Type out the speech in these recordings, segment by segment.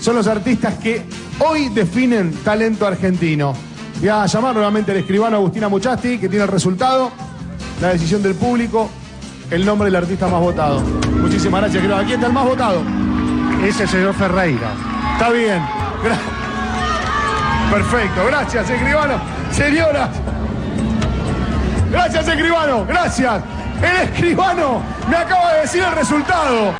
Son los artistas que hoy definen talento argentino. Voy a llamar nuevamente al escribano Agustina Muchasti, que tiene el resultado, la decisión del público, el nombre del artista más votado. Muchísimas gracias, creo. Aquí está el más votado. Ese señor Ferreira. Está bien. Gra- Perfecto, gracias, escribano. Señoras. Gracias, escribano. Gracias. El escribano me acaba de decir el resultado.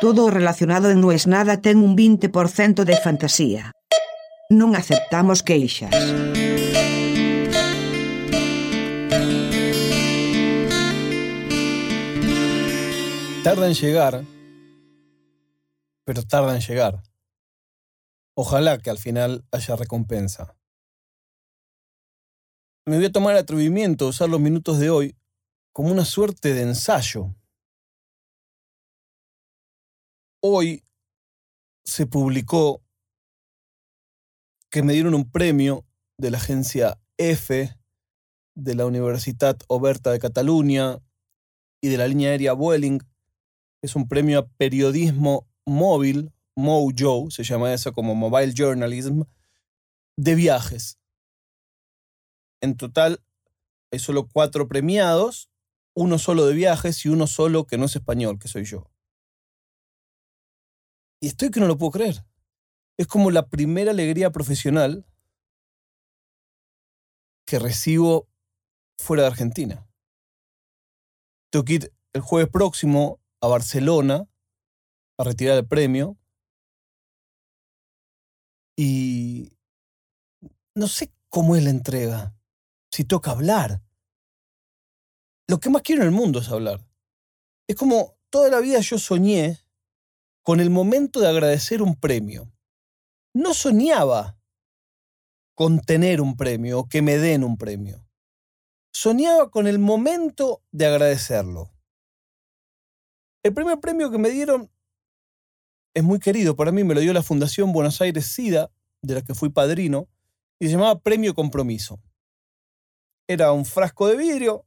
Todo relacionado en No es nada ten un 20% de fantasía. Non aceptamos queixas. Tarda en llegar, pero tarda en llegar. Ojalá que al final haya recompensa. Me voy a tomar el atrevimiento de usar los minutos de hoy como una suerte de ensayo. Hoy se publicó que me dieron un premio de la agencia EFE, de la Universitat Oberta de Cataluña y de la línea aérea Vueling. Es un premio a periodismo móvil, Mojo, se llama eso como Mobile Journalism, de viajes. En total hay solo cuatro premiados, uno solo de viajes y uno solo que no es español, que soy yo. Y estoy que no lo puedo creer. Es como la primera alegría profesional que recibo fuera de Argentina. Tengo que ir el jueves próximo a Barcelona a retirar el premio. Y no sé cómo es la entrega. Si toca hablar. Lo que más quiero en el mundo es hablar. Es como toda la vida yo soñé con el momento de agradecer un premio. No soñaba con tener un premio o que me den un premio. Soñaba con el momento de agradecerlo. El primer premio que me dieron es muy querido para mí, me lo dio la Fundación Buenos Aires SIDA, de la que fui padrino, y se llamaba Premio Compromiso. Era un frasco de vidrio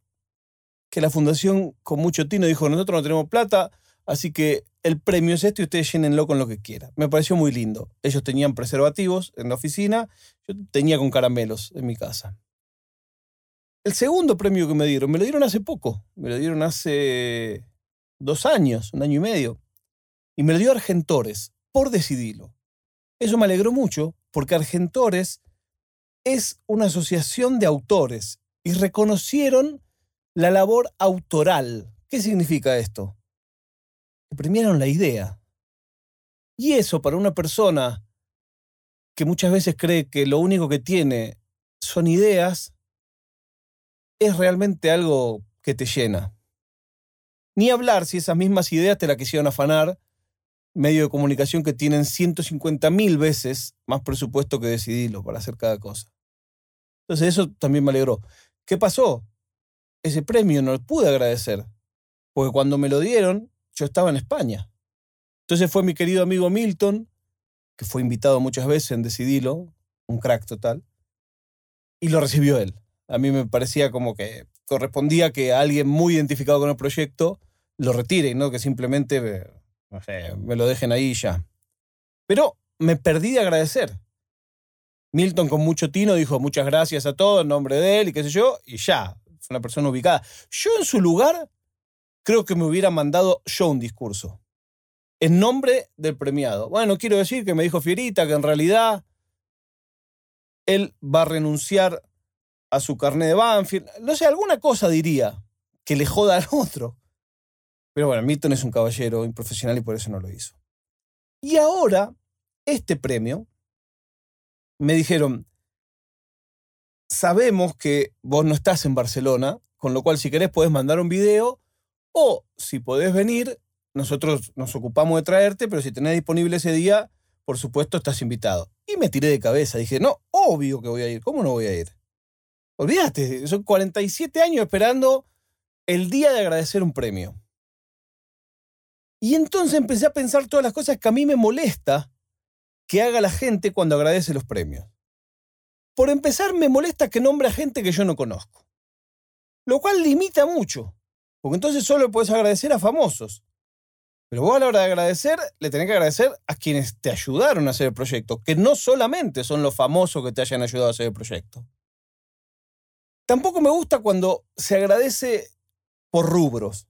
que la fundación con mucho tino dijo, nosotros no tenemos plata, así que el premio es este y ustedes llénenlo con lo que quieran. Me pareció muy lindo. Ellos tenían preservativos en la oficina, yo tenía con caramelos en mi casa. El segundo premio que me dieron, me lo dieron hace poco, me lo dieron hace dos años, un año y medio, y me lo dio Argentores, por decidirlo. Eso me alegró mucho, porque Argentores es una asociación de autores y reconocieron la labor autoral. ¿Qué significa esto? Que premiaron la idea. Y eso para una persona que muchas veces cree que lo único que tiene son ideas, es realmente algo que te llena. Ni hablar si esas mismas ideas te las quisieron afanar, medio de comunicación que tienen 150 mil veces más presupuesto que decidirlo para hacer cada cosa. Entonces eso también me alegró. ¿Qué pasó? Ese premio no lo pude agradecer, porque cuando me lo dieron, yo estaba en España. Entonces fue mi querido amigo Milton, que fue invitado muchas veces en Decidilo, un crack total, y lo recibió él. A mí me parecía como que correspondía que alguien muy identificado con el proyecto lo retire y no que simplemente no sé, me lo dejen ahí y ya. Pero me perdí de agradecer. Milton con mucho tino dijo muchas gracias a todos en nombre de él y qué sé yo, y ya, fue una persona ubicada. Yo en su lugar creo que me hubiera mandado yo un discurso en nombre del premiado. Bueno, quiero decir que me dijo Fierita que en realidad él va a renunciar a su carnet de Banfield. No sé, alguna cosa diría que le joda al otro. Pero bueno, Milton es un caballero improfesional y por eso no lo hizo. Y ahora, este premio, me dijeron, sabemos que vos no estás en Barcelona, con lo cual si querés podés mandar un video o si podés venir, nosotros nos ocupamos de traerte, pero si tenés disponible ese día, por supuesto estás invitado. Y me tiré de cabeza, dije, no, obvio que voy a ir, ¿cómo no voy a ir? Olvídate, son 47 años esperando el día de agradecer un premio. Y entonces empecé a pensar todas las cosas que a mí me molesta que haga la gente cuando agradece los premios. Por empezar, me molesta que nombre a gente que yo no conozco. Lo cual limita mucho, porque entonces solo puedes agradecer a famosos. Pero vos a la hora de agradecer, le tenés que agradecer a quienes te ayudaron a hacer el proyecto, que no solamente son los famosos que te hayan ayudado a hacer el proyecto. Tampoco me gusta cuando se agradece por rubros.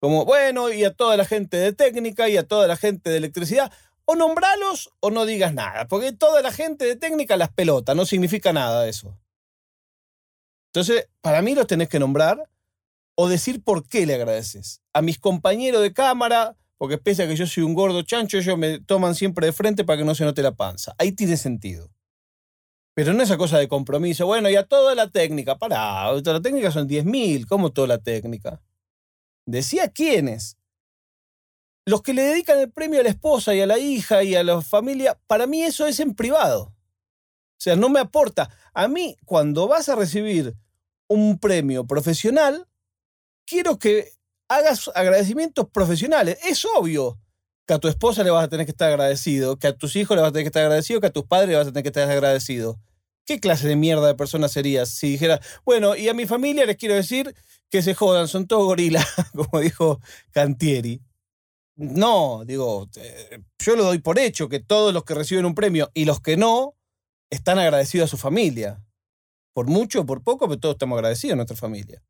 Como, bueno, y a toda la gente de técnica y a toda la gente de electricidad. O nombralos o no digas nada, porque toda la gente de técnica las pelota, no significa nada eso. Entonces, para mí los tenés que nombrar o decir por qué le agradeces. A mis compañeros de cámara, porque pese a que yo soy un gordo chancho, ellos me toman siempre de frente para que no se note la panza. Ahí tiene sentido. Pero no esa cosa de compromiso. Bueno, y a toda la técnica. Pará, toda la técnica son 10.000. ¿Cómo toda la técnica? Decía quiénes. Los que le dedican el premio a la esposa y a la hija y a la familia, para mí eso es en privado. O sea, no me aporta. A mí, cuando vas a recibir un premio profesional, quiero que hagas agradecimientos profesionales. Es obvio que a tu esposa le vas a tener que estar agradecido, que a tus hijos le vas a tener que estar agradecido, que a tus padres le vas a tener que estar agradecido. ¿Qué clase de mierda de persona serías si dijera, bueno, y a mi familia les quiero decir que se jodan, son todos gorilas, como dijo Cantieri? No, digo, yo lo doy por hecho que todos los que reciben un premio y los que no están agradecidos a su familia. Por mucho o por poco, pero todos estamos agradecidos a nuestra familia.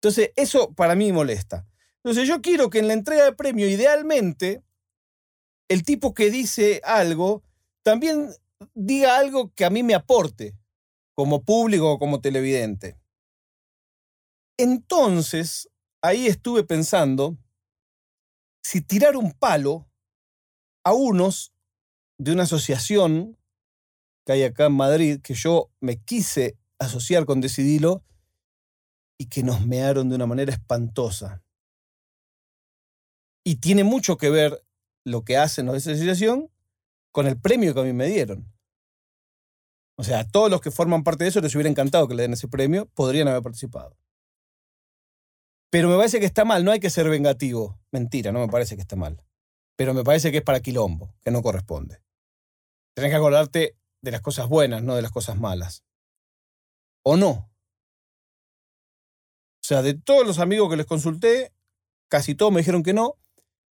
Entonces, eso para mí molesta. Entonces, yo quiero que en la entrega de premio, idealmente, el tipo que dice algo también diga algo que a mí me aporte, como público o como televidente. Entonces, ahí estuve pensando si tirar un palo a unos de una asociación que hay acá en Madrid, que yo me quise asociar con Decidilo, y que nos mearon de una manera espantosa. Y tiene mucho que ver lo que hacen los de esa asociación con el premio que a mí me dieron. O sea, a todos los que forman parte de eso les hubiera encantado que le den ese premio, podrían haber participado. Pero me parece que está mal, no hay que ser vengativo. Mentira, no me parece que está mal. Pero me parece que es para quilombo, que no corresponde. Tenés que acordarte de las cosas buenas, no de las cosas malas. ¿O no? Sea, de todos los amigos que les consulté, casi todos me dijeron que no,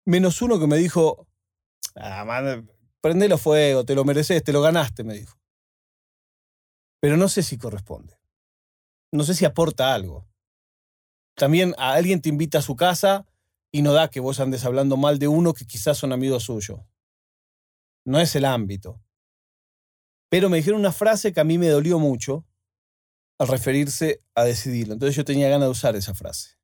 menos uno que me dijo, ah, man, fuego, te lo mereces, te lo ganaste, me dijo. Pero no sé si corresponde. No sé si aporta algo. También alguien te invita a su casa y no da que vos andes hablando mal de uno que quizás son amigos suyos. No es el ámbito. Pero me dijeron una frase que a mí me dolió mucho, al referirse a decidirlo. Entonces yo tenía ganas de usar esa frase.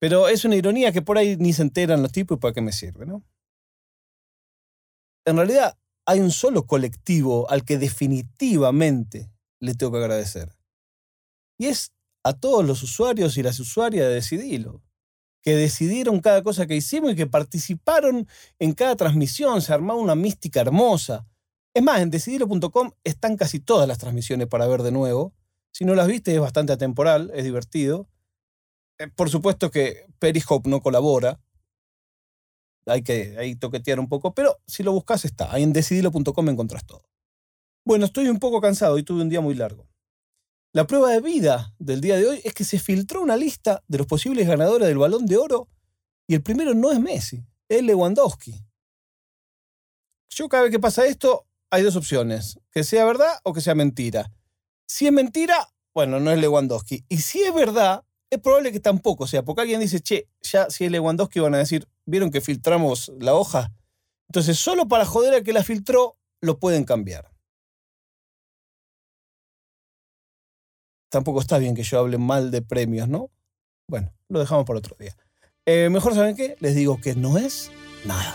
Pero es una ironía que por ahí ni se enteran los tipos y para qué me sirve, ¿no? En realidad hay un solo colectivo al que definitivamente le tengo que agradecer. Y es a todos los usuarios y las usuarias de Decidilo, que decidieron cada cosa que hicimos y que participaron en cada transmisión, se armaba una mística hermosa. Es más, en decidilo.com están casi todas las transmisiones para ver de nuevo. Si no las viste, es bastante atemporal, es divertido. Eh, por supuesto que Periscope no colabora. Hay que ahí toquetear un poco, pero si lo buscas está. Ahí en decidilo.com encontrás todo. Bueno, estoy un poco cansado y tuve un día muy largo. La prueba de vida del día de hoy es que se filtró una lista de los posibles ganadores del balón de oro y el primero no es Messi, es Lewandowski. Yo cada vez que pasa esto hay dos opciones, que sea verdad o que sea mentira. Si es mentira, bueno, no es Lewandowski. Y si es verdad, es probable que tampoco sea, porque alguien dice, che, ya si es Lewandowski van a decir, ¿vieron que filtramos la hoja? Entonces, solo para joder a que la filtró, lo pueden cambiar. Tampoco está bien que yo hable mal de premios, ¿no? Bueno, lo dejamos para otro día. Eh, mejor, ¿saben qué? Les digo que no es nada.